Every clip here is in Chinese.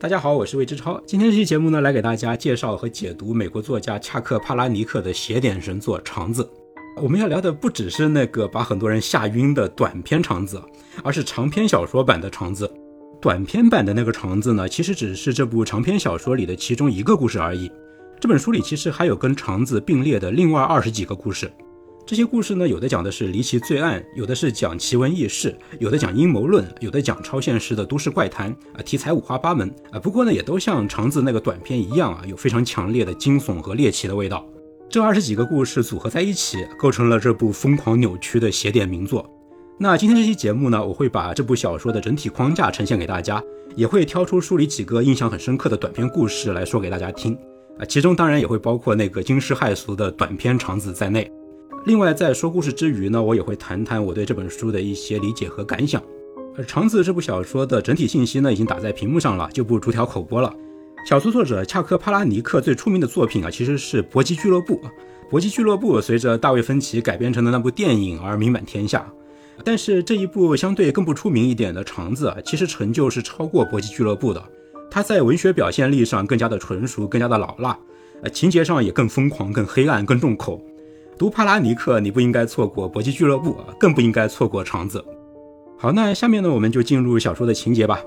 大家好，我是魏之超。今天这期节目呢，来给大家介绍和解读美国作家恰克·帕拉尼克的邪典神作《肠子》。我们要聊的不只是那个把很多人吓晕的短篇《肠子》，而是长篇小说版的《肠子》。短篇版的那个《肠子》呢，其实只是这部长篇小说里的其中一个故事而已。这本书里其实还有跟《肠子》并列的另外二十几个故事。这些故事呢，有的讲的是离奇罪案，有的是讲奇闻异事，有的讲阴谋论，有的讲超现实的都市怪谈啊，题材五花八门啊。不过呢，也都像肠子那个短片一样啊，有非常强烈的惊悚和猎奇的味道。这二十几个故事组合在一起，构成了这部疯狂扭曲的邪典名作。那今天这期节目呢，我会把这部小说的整体框架呈现给大家，也会挑出书里几个印象很深刻的短篇故事来说给大家听啊。其中当然也会包括那个惊世骇俗的短篇肠子在内。另外，在说故事之余呢，我也会谈谈我对这本书的一些理解和感想。而《肠子》这部小说的整体信息呢，已经打在屏幕上了，就不逐条口播了。小说作者恰克·帕拉尼克最出名的作品啊，其实是《搏击俱乐部》。《搏击俱乐部》随着大卫·芬奇改编成的那部电影而名满天下。但是这一部相对更不出名一点的《肠子》啊，其实成就是超过《搏击俱乐部》的。它在文学表现力上更加的纯熟，更加的老辣，呃，情节上也更疯狂、更黑暗、更重口。读帕拉尼克，你不应该错过搏击俱乐部，更不应该错过肠子。好，那下面呢，我们就进入小说的情节吧。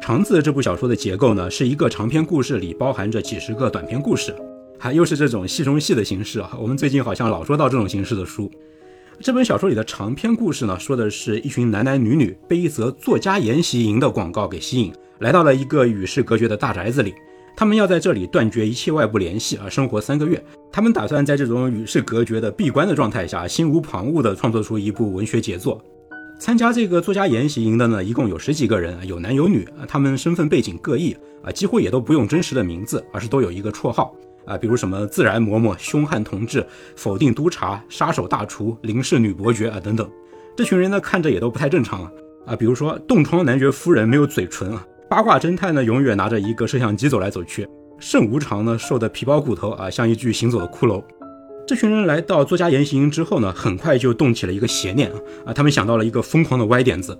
肠子这部小说的结构呢，是一个长篇故事里包含着几十个短篇故事，还又是这种戏中戏的形式啊。我们最近好像老说到这种形式的书。这本小说里的长篇故事呢，说的是一群男男女女被一则作家研习营的广告给吸引，来到了一个与世隔绝的大宅子里。他们要在这里断绝一切外部联系啊，生活三个月。他们打算在这种与世隔绝的闭关的状态下，心无旁骛地创作出一部文学杰作。参加这个作家研习营的呢，一共有十几个人，有男有女啊。他们身份背景各异啊，几乎也都不用真实的名字，而是都有一个绰号啊，比如什么自然嬷嬷、凶悍同志、否定督察、杀手大厨、林氏女伯爵啊等等。这群人呢，看着也都不太正常啊啊，比如说冻疮男爵夫人没有嘴唇啊。八卦侦探呢，永远拿着一个摄像机走来走去。圣无常呢，瘦的皮包骨头啊，像一具行走的骷髅。这群人来到作家言行之后呢，很快就动起了一个邪念啊！他们想到了一个疯狂的歪点子。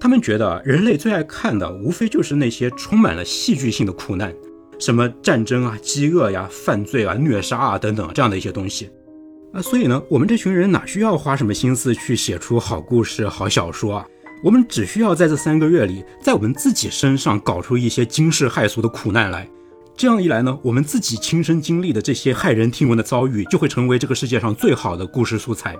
他们觉得人类最爱看的，无非就是那些充满了戏剧性的苦难，什么战争啊、饥饿呀、犯罪啊、虐杀啊等等这样的一些东西啊。所以呢，我们这群人哪需要花什么心思去写出好故事、好小说啊？我们只需要在这三个月里，在我们自己身上搞出一些惊世骇俗的苦难来。这样一来呢，我们自己亲身经历的这些骇人听闻的遭遇，就会成为这个世界上最好的故事素材。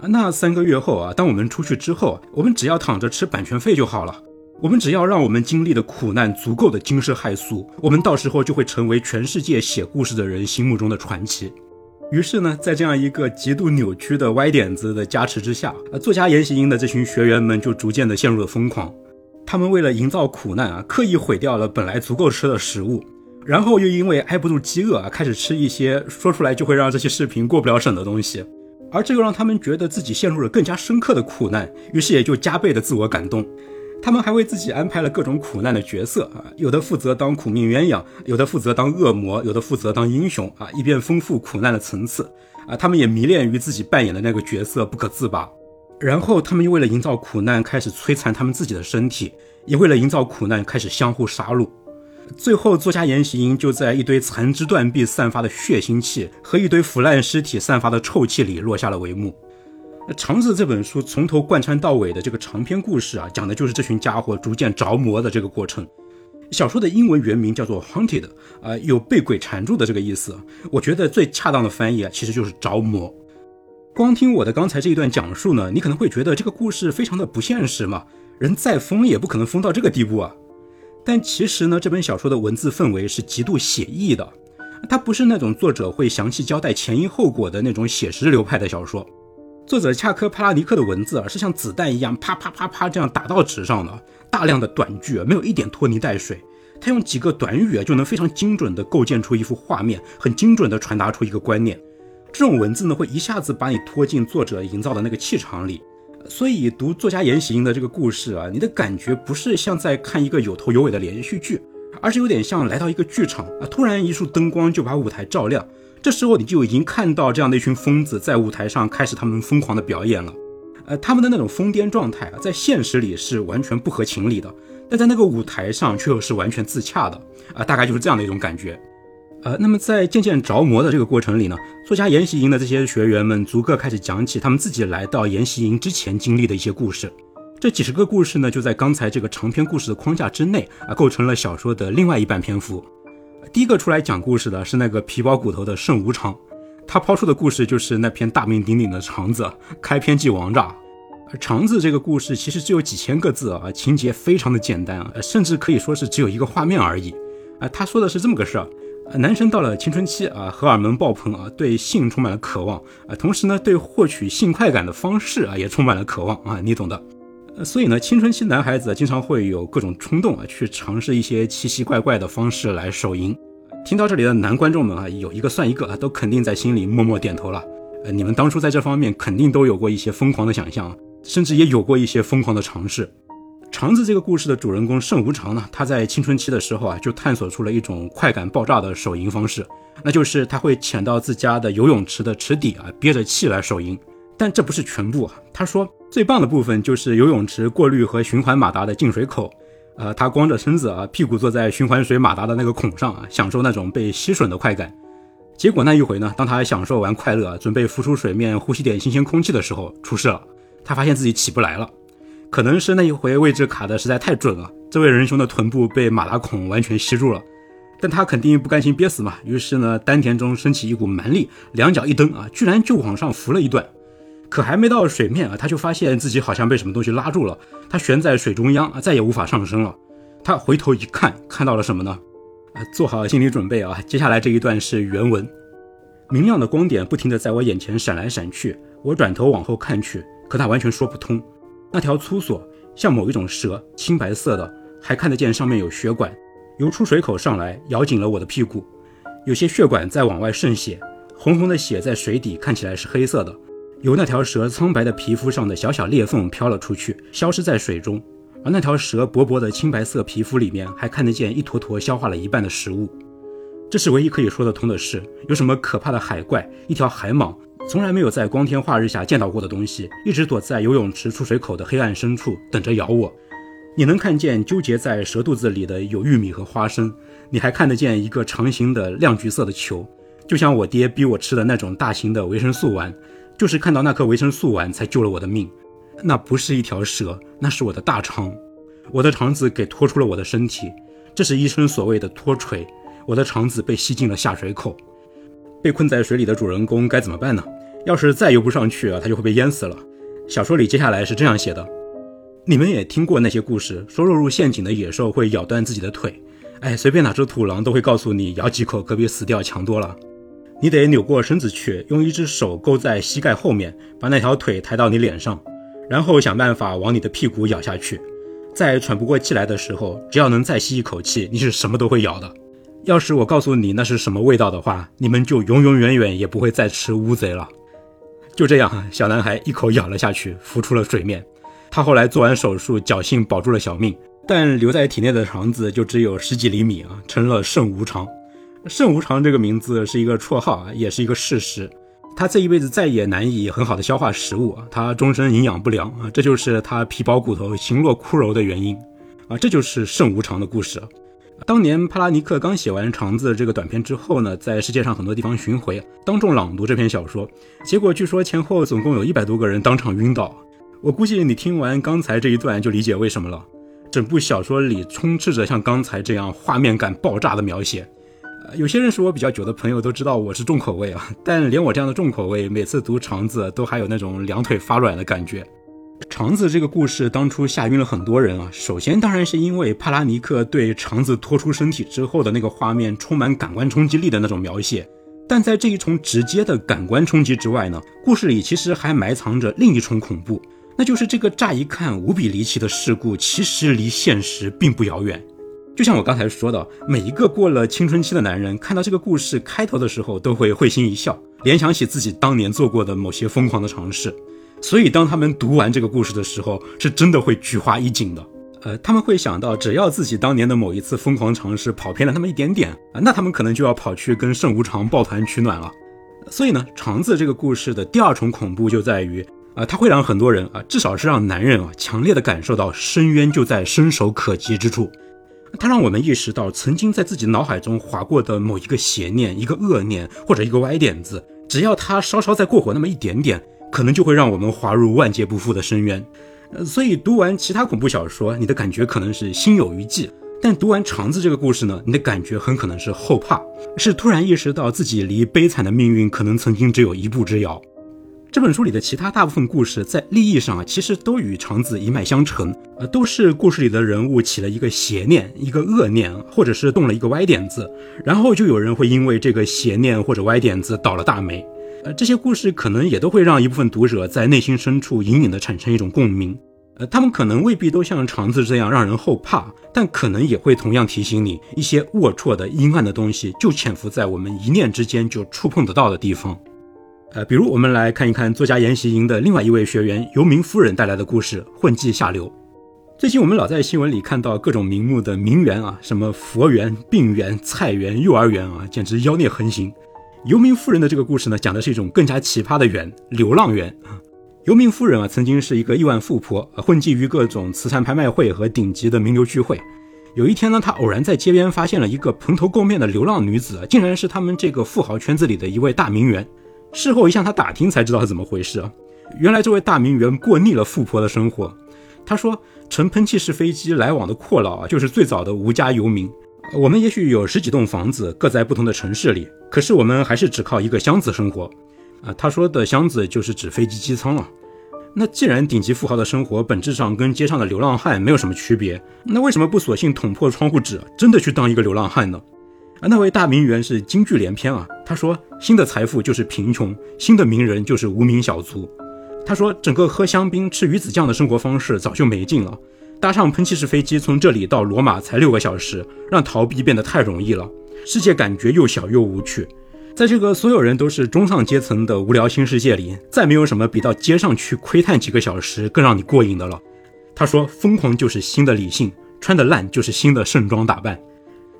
那三个月后啊，当我们出去之后，我们只要躺着吃版权费就好了。我们只要让我们经历的苦难足够的惊世骇俗，我们到时候就会成为全世界写故事的人心目中的传奇。于是呢，在这样一个极度扭曲的歪点子的加持之下，啊，作家研习营的这群学员们就逐渐的陷入了疯狂。他们为了营造苦难啊，刻意毁掉了本来足够吃的食物，然后又因为挨不住饥饿啊，开始吃一些说出来就会让这些视频过不了审的东西。而这又让他们觉得自己陷入了更加深刻的苦难，于是也就加倍的自我感动。他们还为自己安排了各种苦难的角色啊，有的负责当苦命鸳鸯，有的负责当恶魔，有的负责当英雄啊，以便丰富苦难的层次啊。他们也迷恋于自己扮演的那个角色不可自拔。然后他们又为了营造苦难，开始摧残他们自己的身体，也为了营造苦难，开始相互杀戮。最后，作家研习营就在一堆残肢断臂散发的血腥气和一堆腐烂尸体散发的臭气里落下了帷幕。《肠子》这本书从头贯穿到尾的这个长篇故事啊，讲的就是这群家伙逐渐着魔的这个过程。小说的英文原名叫做《Haunted》，啊，有被鬼缠住的这个意思。我觉得最恰当的翻译啊，其实就是着魔。光听我的刚才这一段讲述呢，你可能会觉得这个故事非常的不现实嘛，人再疯也不可能疯到这个地步啊。但其实呢，这本小说的文字氛围是极度写意的，它不是那种作者会详细交代前因后果的那种写实流派的小说。作者恰克·帕拉尼克的文字啊，是像子弹一样啪啪啪啪这样打到纸上的，大量的短句，没有一点拖泥带水。他用几个短语啊，就能非常精准地构建出一幅画面，很精准地传达出一个观念。这种文字呢，会一下子把你拖进作者营造的那个气场里。所以读作家言行的这个故事啊，你的感觉不是像在看一个有头有尾的连续剧，而是有点像来到一个剧场啊，突然一束灯光就把舞台照亮。这时候你就已经看到这样的一群疯子在舞台上开始他们疯狂的表演了，呃，他们的那种疯癫状态啊，在现实里是完全不合情理的，但在那个舞台上却又是完全自洽的啊，大概就是这样的一种感觉。呃，那么在渐渐着魔的这个过程里呢，作家研习营的这些学员们逐个开始讲起他们自己来到研习营之前经历的一些故事。这几十个故事呢，就在刚才这个长篇故事的框架之内啊，构成了小说的另外一半篇幅。第一个出来讲故事的是那个皮包骨头的圣无常，他抛出的故事就是那篇大名鼎鼎的肠子开篇即王炸。肠子这个故事其实只有几千个字啊，情节非常的简单啊，甚至可以说是只有一个画面而已啊。他说的是这么个事儿。男生到了青春期啊，荷尔蒙爆棚啊，对性充满了渴望啊，同时呢，对获取性快感的方式啊，也充满了渴望啊，你懂的。所以呢，青春期男孩子经常会有各种冲动啊，去尝试一些奇奇怪怪的方式来手淫。听到这里的男观众们啊，有一个算一个啊，都肯定在心里默默点头了。呃，你们当初在这方面肯定都有过一些疯狂的想象，甚至也有过一些疯狂的尝试。肠子这个故事的主人公盛无常呢，他在青春期的时候啊，就探索出了一种快感爆炸的手淫方式，那就是他会潜到自家的游泳池的池底啊，憋着气来手淫。但这不是全部啊，他说最棒的部分就是游泳池过滤和循环马达的进水口，呃，他光着身子啊，屁股坐在循环水马达的那个孔上啊，享受那种被吸吮的快感。结果那一回呢，当他享受完快乐，准备浮出水面呼吸点新鲜空气的时候，出事了，他发现自己起不来了。可能是那一回位置卡的实在太准了，这位仁兄的臀部被马达孔完全吸住了，但他肯定不甘心憋死嘛，于是呢，丹田中升起一股蛮力，两脚一蹬啊，居然就往上浮了一段。可还没到水面啊，他就发现自己好像被什么东西拉住了，他悬在水中央啊，再也无法上升了。他回头一看，看到了什么呢？啊，做好心理准备啊，接下来这一段是原文：明亮的光点不停地在我眼前闪来闪去，我转头往后看去，可他完全说不通。那条粗索像某一种蛇，青白色的，还看得见上面有血管，由出水口上来，咬紧了我的屁股。有些血管在往外渗血，红红的血在水底看起来是黑色的，由那条蛇苍白的皮肤上的小小裂缝飘了出去，消失在水中。而那条蛇薄薄的青白色皮肤里面还看得见一坨坨消化了一半的食物。这是唯一可以说得通的事。有什么可怕的海怪？一条海蟒。从来没有在光天化日下见到过的东西，一直躲在游泳池出水口的黑暗深处，等着咬我。你能看见纠结在蛇肚子里的有玉米和花生，你还看得见一个长形的亮橘色的球，就像我爹逼我吃的那种大型的维生素丸。就是看到那颗维生素丸才救了我的命。那不是一条蛇，那是我的大肠。我的肠子给拖出了我的身体，这是医生所谓的脱垂。我的肠子被吸进了下水口。被困在水里的主人公该怎么办呢？要是再游不上去啊，他就会被淹死了。小说里接下来是这样写的：你们也听过那些故事，说落入陷阱的野兽会咬断自己的腿。哎，随便哪只土狼都会告诉你，咬几口可比死掉强多了。你得扭过身子去，用一只手勾在膝盖后面，把那条腿抬到你脸上，然后想办法往你的屁股咬下去。在喘不过气来的时候，只要能再吸一口气，你是什么都会咬的。要是我告诉你那是什么味道的话，你们就永永远远也不会再吃乌贼了。就这样，小男孩一口咬了下去，浮出了水面。他后来做完手术，侥幸保住了小命，但留在体内的肠子就只有十几厘米啊，成了肾无常。肾无常这个名字是一个绰号啊，也是一个事实。他这一辈子再也难以很好的消化食物啊，他终身营养不良啊，这就是他皮包骨头、形若骷髅的原因啊，这就是肾无常的故事。当年帕拉尼克刚写完《肠子》这个短片之后呢，在世界上很多地方巡回，当众朗读这篇小说，结果据说前后总共有一百多个人当场晕倒。我估计你听完刚才这一段就理解为什么了。整部小说里充斥着像刚才这样画面感爆炸的描写。有些认识我比较久的朋友都知道我是重口味啊，但连我这样的重口味，每次读《肠子》都还有那种两腿发软的感觉。肠子这个故事当初吓晕了很多人啊。首先当然是因为帕拉尼克对肠子拖出身体之后的那个画面充满感官冲击力的那种描写。但在这一重直接的感官冲击之外呢，故事里其实还埋藏着另一重恐怖，那就是这个乍一看无比离奇的事故，其实离现实并不遥远。就像我刚才说的，每一个过了青春期的男人看到这个故事开头的时候，都会会心一笑，联想起自己当年做过的某些疯狂的尝试。所以，当他们读完这个故事的时候，是真的会菊花一紧的。呃，他们会想到，只要自己当年的某一次疯狂尝试跑偏了那么一点点啊，那他们可能就要跑去跟圣无常抱团取暖了。所以呢，肠子这个故事的第二重恐怖就在于啊，它会让很多人啊，至少是让男人啊，强烈的感受到深渊就在伸手可及之处。它让我们意识到，曾经在自己脑海中划过的某一个邪念、一个恶念或者一个歪点子，只要它稍稍再过火那么一点点，可能就会让我们滑入万劫不复的深渊。所以读完其他恐怖小说，你的感觉可能是心有余悸；但读完肠子这个故事呢，你的感觉很可能是后怕，是突然意识到自己离悲惨的命运可能曾经只有一步之遥。这本书里的其他大部分故事，在立意上啊，其实都与肠子一脉相承，呃，都是故事里的人物起了一个邪念、一个恶念，或者是动了一个歪点子，然后就有人会因为这个邪念或者歪点子倒了大霉。呃，这些故事可能也都会让一部分读者在内心深处隐隐的产生一种共鸣。呃，他们可能未必都像肠子这样让人后怕，但可能也会同样提醒你，一些龌龊的阴暗的东西就潜伏在我们一念之间就触碰得到的地方。呃，比如我们来看一看作家研习营的另外一位学员游民夫人带来的故事《混迹下流》。最近我们老在新闻里看到各种名目的名媛啊，什么佛缘、病缘、菜缘、幼儿园啊，简直妖孽横行。游民夫人的这个故事呢，讲的是一种更加奇葩的缘——流浪缘。游民夫人啊，曾经是一个亿万富婆，混迹于各种慈善拍卖会和顶级的名流聚会。有一天呢，她偶然在街边发现了一个蓬头垢面的流浪女子，竟然是他们这个富豪圈子里的一位大名媛。事后一向他打听才知道是怎么回事啊！原来这位大名媛过腻了富婆的生活。他说，乘喷气式飞机来往的阔佬啊，就是最早的无家游民。我们也许有十几栋房子，各在不同的城市里，可是我们还是只靠一个箱子生活。啊，他说的箱子就是指飞机机舱了。那既然顶级富豪的生活本质上跟街上的流浪汉没有什么区别，那为什么不索性捅破窗户纸，真的去当一个流浪汉呢？而那位大名媛是金句连篇啊！她说：“新的财富就是贫穷，新的名人就是无名小卒。”她说：“整个喝香槟、吃鱼子酱的生活方式早就没劲了，搭上喷气式飞机从这里到罗马才六个小时，让逃避变得太容易了。世界感觉又小又无趣，在这个所有人都是中上阶层的无聊新世界里，再没有什么比到街上去窥探几个小时更让你过瘾的了。”他说：“疯狂就是新的理性，穿得烂就是新的盛装打扮。”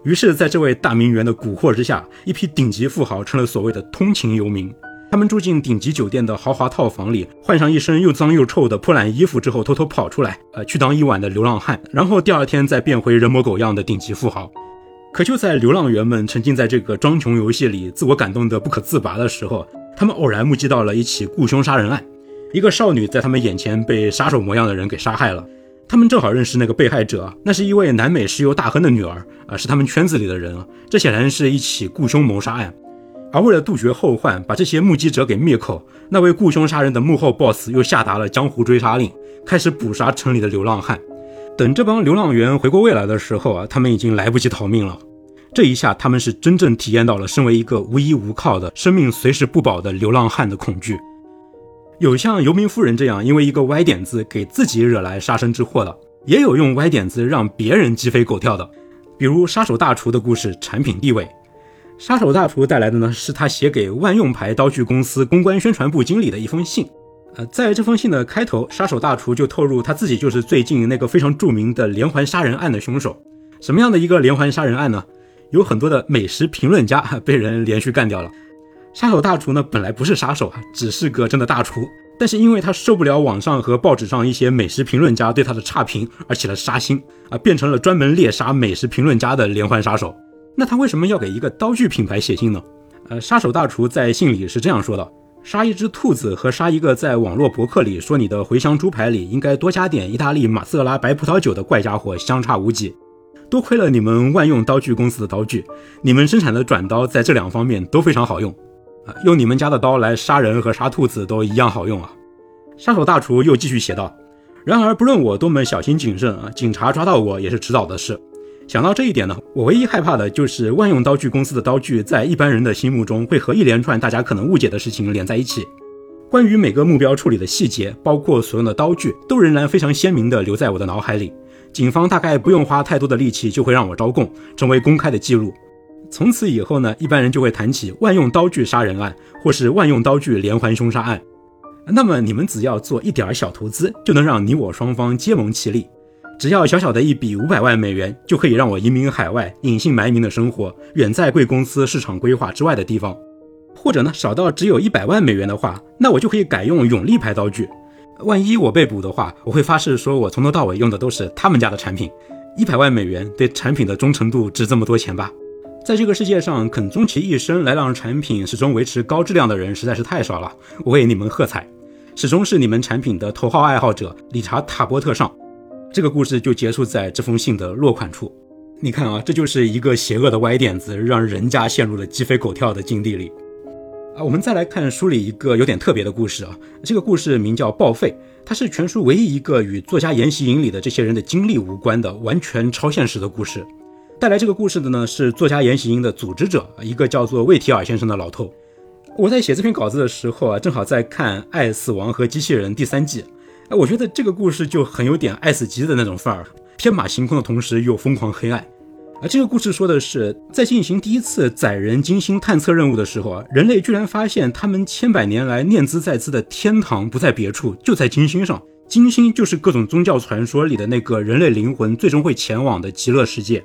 于是，在这位大名媛的蛊惑之下，一批顶级富豪成了所谓的通勤游民。他们住进顶级酒店的豪华套房里，换上一身又脏又臭的破烂衣服之后，偷偷跑出来，呃，去当一晚的流浪汉，然后第二天再变回人模狗样的顶级富豪。可就在流浪员们沉浸在这个装穷游戏里，自我感动得不可自拔的时候，他们偶然目击到了一起雇凶杀人案，一个少女在他们眼前被杀手模样的人给杀害了。他们正好认识那个被害者，那是一位南美石油大亨的女儿啊，是他们圈子里的人啊。这显然是一起雇凶谋杀案，而为了杜绝后患，把这些目击者给灭口，那位雇凶杀人的幕后 boss 又下达了江湖追杀令，开始捕杀城里的流浪汉。等这帮流浪员回过味来的时候啊，他们已经来不及逃命了。这一下，他们是真正体验到了身为一个无依无靠的生命随时不保的流浪汉的恐惧。有像游民夫人这样，因为一个歪点子给自己惹来杀身之祸的，也有用歪点子让别人鸡飞狗跳的，比如杀手大厨的故事。产品地位，杀手大厨带来的呢，是他写给万用牌刀具公司公关宣传部经理的一封信。呃，在这封信的开头，杀手大厨就透露他自己就是最近那个非常著名的连环杀人案的凶手。什么样的一个连环杀人案呢？有很多的美食评论家被人连续干掉了。杀手大厨呢，本来不是杀手啊，只是个真的大厨。但是因为他受不了网上和报纸上一些美食评论家对他的差评，而起了杀心啊，变成了专门猎杀美食评论家的连环杀手。那他为什么要给一个刀具品牌写信呢？呃，杀手大厨在信里是这样说的：杀一只兔子和杀一个在网络博客里说你的茴香猪排里应该多加点意大利马瑟拉白葡萄酒的怪家伙相差无几。多亏了你们万用刀具公司的刀具，你们生产的转刀在这两方面都非常好用。用你们家的刀来杀人和杀兔子都一样好用啊！杀手大厨又继续写道：“然而，不论我多么小心谨慎啊，警察抓到我也是迟早的事。想到这一点呢，我唯一害怕的就是万用刀具公司的刀具在一般人的心目中会和一连串大家可能误解的事情连在一起。关于每个目标处理的细节，包括所用的刀具，都仍然非常鲜明地留在我的脑海里。警方大概不用花太多的力气就会让我招供，成为公开的记录。”从此以后呢，一般人就会谈起万用刀具杀人案，或是万用刀具连环凶杀案。那么你们只要做一点小投资，就能让你我双方结盟其利。只要小小的一笔五百万美元，就可以让我移民海外，隐姓埋名的生活，远在贵公司市场规划之外的地方。或者呢，少到只有一百万美元的话，那我就可以改用永利牌刀具。万一我被捕的话，我会发誓说我从头到尾用的都是他们家的产品。一百万美元对产品的忠诚度值这么多钱吧？在这个世界上，肯终其一生来让产品始终维持高质量的人实在是太少了。我为你们喝彩，始终是你们产品的头号爱好者理查·塔波特上。这个故事就结束在这封信的落款处。你看啊，这就是一个邪恶的歪点子，让人家陷入了鸡飞狗跳的境地里。啊，我们再来看书里一个有点特别的故事啊，这个故事名叫《报废》。它是全书唯一一个与作家研习营里的这些人的经历无关的完全超现实的故事。带来这个故事的呢是作家严喜英的组织者，一个叫做魏提尔先生的老头。我在写这篇稿子的时候啊，正好在看《爱、死亡和机器人》第三季。哎，我觉得这个故事就很有点爱死机的那种范儿，天马行空的同时又疯狂黑暗。而这个故事说的是，在进行第一次载人金星探测任务的时候啊，人类居然发现他们千百年来念兹在兹的天堂不在别处，就在金星上。金星就是各种宗教传说里的那个人类灵魂最终会前往的极乐世界。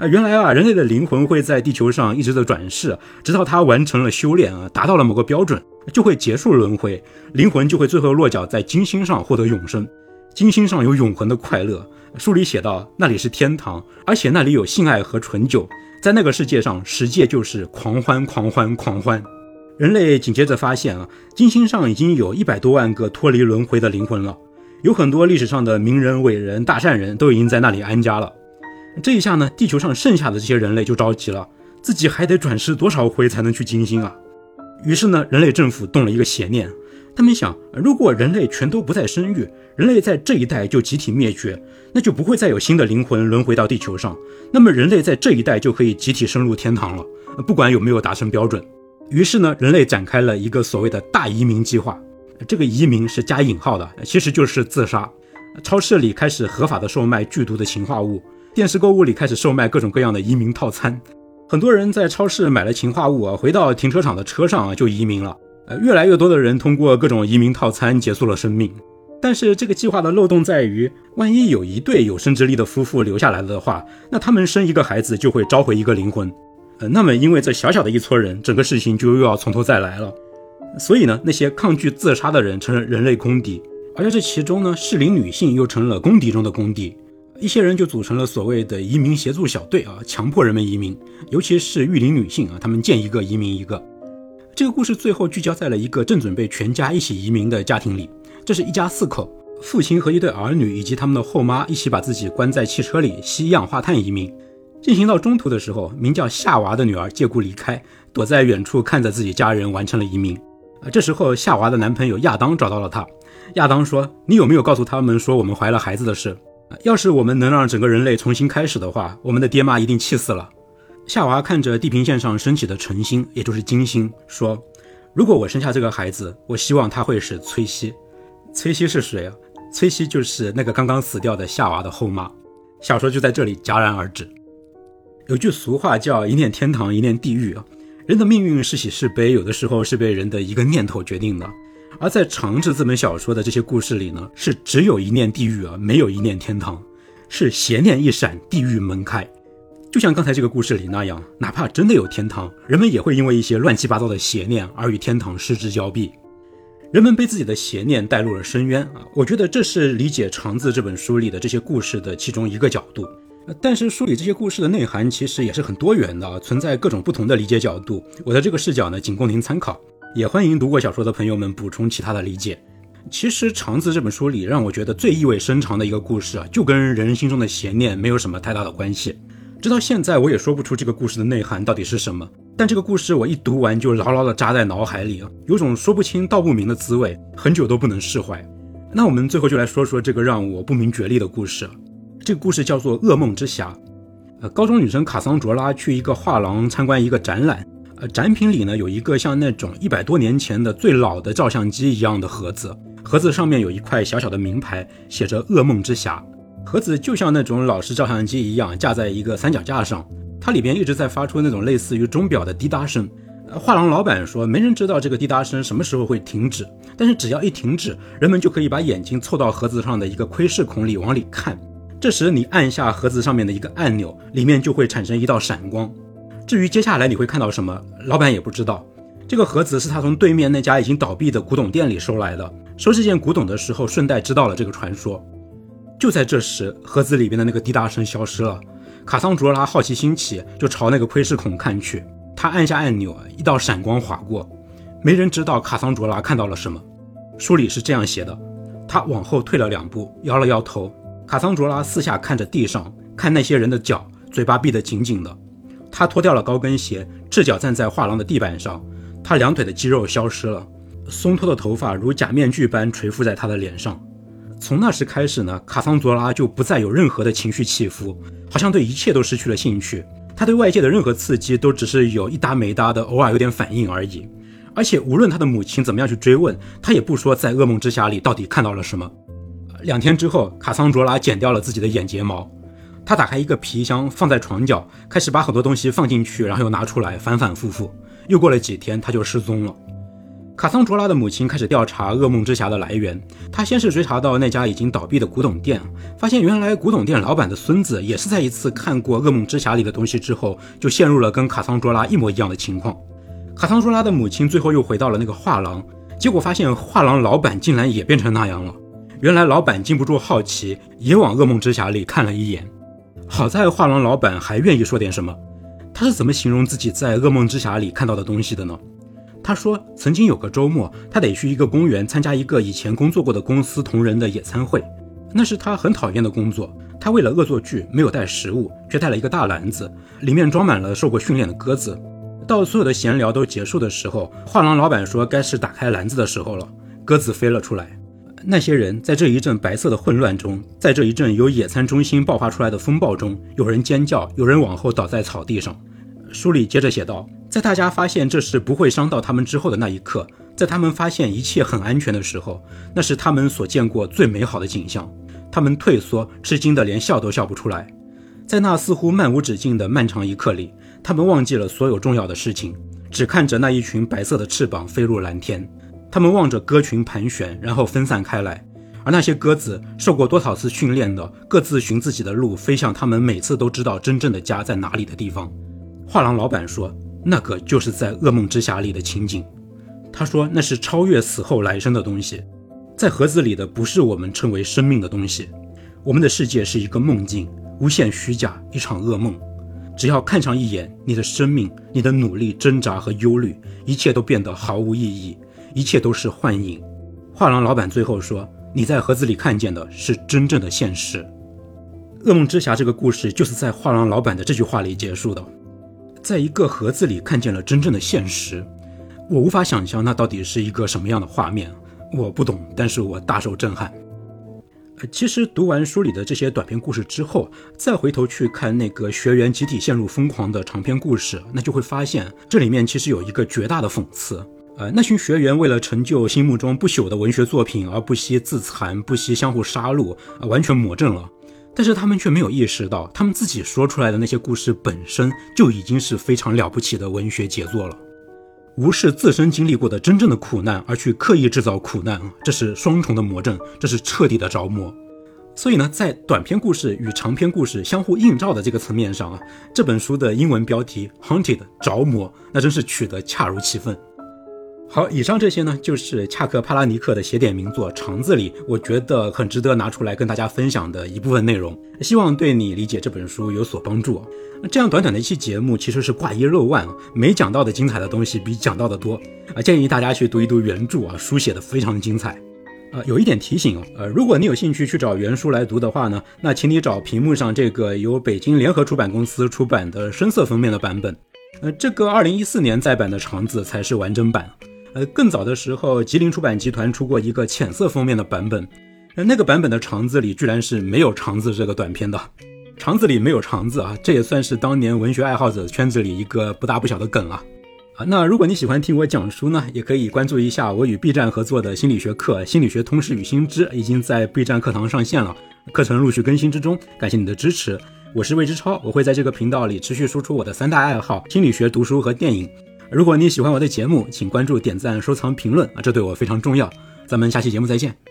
啊，原来啊，人类的灵魂会在地球上一直的转世，直到他完成了修炼啊，达到了某个标准，就会结束轮回，灵魂就会最后落脚在金星上获得永生。金星上有永恒的快乐。书里写道，那里是天堂，而且那里有性爱和醇酒，在那个世界上，十界就是狂欢，狂欢，狂欢。人类紧接着发现啊，金星上已经有一百多万个脱离轮回的灵魂了，有很多历史上的名人、伟人、大善人都已经在那里安家了。这一下呢，地球上剩下的这些人类就着急了，自己还得转世多少回才能去金星啊？于是呢，人类政府动了一个邪念。他们想，如果人类全都不再生育，人类在这一代就集体灭绝，那就不会再有新的灵魂轮回到地球上。那么人类在这一代就可以集体升入天堂了，不管有没有达成标准。于是呢，人类展开了一个所谓的大移民计划。这个移民是加引号的，其实就是自杀。超市里开始合法的售卖剧毒的氰化物，电视购物里开始售卖各种各样的移民套餐。很多人在超市买了氰化物啊，回到停车场的车上啊就移民了。呃，越来越多的人通过各种移民套餐结束了生命，但是这个计划的漏洞在于，万一有一对有生之力的夫妇留下来了的话，那他们生一个孩子就会召回一个灵魂，呃，那么因为这小小的一撮人，整个事情就又要从头再来了。所以呢，那些抗拒自杀的人成了人类公敌，而在这其中呢，适龄女性又成了公敌中的公敌，一些人就组成了所谓的移民协助小队啊，强迫人们移民，尤其是育龄女性啊，他们见一个移民一个。这个故事最后聚焦在了一个正准备全家一起移民的家庭里。这是一家四口，父亲和一对儿女以及他们的后妈一起把自己关在汽车里吸一氧化碳移民。进行到中途的时候，名叫夏娃的女儿借故离开，躲在远处看着自己家人完成了移民。啊，这时候夏娃的男朋友亚当找到了她。亚当说：“你有没有告诉他们说我们怀了孩子的事？要是我们能让整个人类重新开始的话，我们的爹妈一定气死了。”夏娃看着地平线上升起的晨星，也就是金星，说：“如果我生下这个孩子，我希望他会是崔西。崔西是谁啊？崔西就是那个刚刚死掉的夏娃的后妈。”小说就在这里戛然而止。有句俗话叫“一念天堂，一念地狱”啊，人的命运是喜是悲，有的时候是被人的一个念头决定的。而在《长治》这本小说的这些故事里呢，是只有一念地狱啊，没有一念天堂，是邪念一闪，地狱门开。就像刚才这个故事里那样，哪怕真的有天堂，人们也会因为一些乱七八糟的邪念而与天堂失之交臂。人们被自己的邪念带入了深渊啊！我觉得这是理解《长字》这本书里的这些故事的其中一个角度。但是书里这些故事的内涵其实也是很多元的，存在各种不同的理解角度。我的这个视角呢，仅供您参考，也欢迎读过小说的朋友们补充其他的理解。其实《长字》这本书里让我觉得最意味深长的一个故事啊，就跟人心中的邪念没有什么太大的关系。直到现在，我也说不出这个故事的内涵到底是什么。但这个故事我一读完就牢牢地扎在脑海里了，有种说不清道不明的滋味，很久都不能释怀。那我们最后就来说说这个让我不明觉厉的故事。这个故事叫做《噩梦之匣》。呃，高中女生卡桑卓拉去一个画廊参观一个展览，呃，展品里呢有一个像那种一百多年前的最老的照相机一样的盒子，盒子上面有一块小小的名牌，写着《噩梦之匣》。盒子就像那种老式照相机一样，架在一个三脚架上。它里边一直在发出那种类似于钟表的滴答声。画廊老板说，没人知道这个滴答声什么时候会停止，但是只要一停止，人们就可以把眼睛凑到盒子上的一个窥视孔里往里看。这时你按下盒子上面的一个按钮，里面就会产生一道闪光。至于接下来你会看到什么，老板也不知道。这个盒子是他从对面那家已经倒闭的古董店里收来的。收这件古董的时候，顺带知道了这个传说。就在这时，盒子里边的那个滴答声消失了。卡桑卓拉好奇心起，就朝那个窥视孔看去。他按下按钮，一道闪光划过。没人知道卡桑卓拉看到了什么。书里是这样写的：他往后退了两步，摇了摇头。卡桑卓拉四下看着地上，看那些人的脚，嘴巴闭得紧紧的。他脱掉了高跟鞋，赤脚站在画廊的地板上。他两腿的肌肉消失了，松脱的头发如假面具般垂覆在他的脸上。从那时开始呢，卡桑卓拉就不再有任何的情绪起伏，好像对一切都失去了兴趣。他对外界的任何刺激都只是有一搭没搭的，偶尔有点反应而已。而且无论他的母亲怎么样去追问，他也不说在噩梦之匣里到底看到了什么。两天之后，卡桑卓拉剪掉了自己的眼睫毛。他打开一个皮箱，放在床角，开始把很多东西放进去，然后又拿出来，反反复复。又过了几天，他就失踪了。卡桑卓拉的母亲开始调查噩梦之匣的来源。她先是追查到那家已经倒闭的古董店，发现原来古董店老板的孙子也是在一次看过噩梦之匣里的东西之后，就陷入了跟卡桑卓拉一模一样的情况。卡桑卓拉的母亲最后又回到了那个画廊，结果发现画廊老板竟然也变成那样了。原来老板禁不住好奇，也往噩梦之匣里看了一眼。好在画廊老板还愿意说点什么。他是怎么形容自己在噩梦之匣里看到的东西的呢？他说，曾经有个周末，他得去一个公园参加一个以前工作过的公司同仁的野餐会，那是他很讨厌的工作。他为了恶作剧，没有带食物，却带了一个大篮子，里面装满了受过训练的鸽子。到所有的闲聊都结束的时候，画廊老板说该是打开篮子的时候了，鸽子飞了出来。那些人在这一阵白色的混乱中，在这一阵由野餐中心爆发出来的风暴中，有人尖叫，有人往后倒在草地上。书里接着写道。在大家发现这事不会伤到他们之后的那一刻，在他们发现一切很安全的时候，那是他们所见过最美好的景象。他们退缩，吃惊的连笑都笑不出来。在那似乎漫无止境的漫长一刻里，他们忘记了所有重要的事情，只看着那一群白色的翅膀飞入蓝天。他们望着鸽群盘旋，然后分散开来，而那些鸽子受过多少次训练的，各自寻自己的路，飞向他们每次都知道真正的家在哪里的地方。画廊老板说。那个就是在噩梦之匣里的情景，他说那是超越死后来生的东西，在盒子里的不是我们称为生命的东西，我们的世界是一个梦境，无限虚假，一场噩梦。只要看上一眼，你的生命、你的努力、挣扎和忧虑，一切都变得毫无意义，一切都是幻影。画廊老板最后说：“你在盒子里看见的是真正的现实。”噩梦之匣这个故事就是在画廊老板的这句话里结束的。在一个盒子里看见了真正的现实，我无法想象那到底是一个什么样的画面。我不懂，但是我大受震撼。呃，其实读完书里的这些短篇故事之后，再回头去看那个学员集体陷入疯狂的长篇故事，那就会发现这里面其实有一个绝大的讽刺。呃，那群学员为了成就心目中不朽的文学作品而不惜自残，不惜相互杀戮，啊，完全魔怔了。但是他们却没有意识到，他们自己说出来的那些故事本身就已经是非常了不起的文学杰作了。无视自身经历过的真正的苦难，而去刻意制造苦难，这是双重的魔怔，这是彻底的着魔。所以呢，在短篇故事与长篇故事相互映照的这个层面上啊，这本书的英文标题 “Haunted” 着魔，那真是取得恰如其分。好，以上这些呢，就是恰克·帕拉尼克的写点名作《肠子里》，我觉得很值得拿出来跟大家分享的一部分内容，希望对你理解这本书有所帮助。那这样短短的一期节目其实是挂一漏万，没讲到的精彩的东西比讲到的多啊，建议大家去读一读原著啊，书写的非常精彩。呃，有一点提醒哦，呃，如果你有兴趣去找原书来读的话呢，那请你找屏幕上这个由北京联合出版公司出版的深色封面的版本，呃，这个二零一四年再版的《肠子》才是完整版。呃，更早的时候，吉林出版集团出过一个浅色封面的版本，呃，那个版本的肠子里居然是没有肠子这个短片的，肠子里没有肠子啊，这也算是当年文学爱好者圈子里一个不大不小的梗了啊。那如果你喜欢听我讲书呢，也可以关注一下我与 B 站合作的心理学课《心理学通识与心知》，已经在 B 站课堂上线了，课程陆续更新之中，感谢你的支持。我是魏之超，我会在这个频道里持续输出我的三大爱好：心理学、读书和电影。如果你喜欢我的节目，请关注、点赞、收藏、评论啊，这对我非常重要。咱们下期节目再见。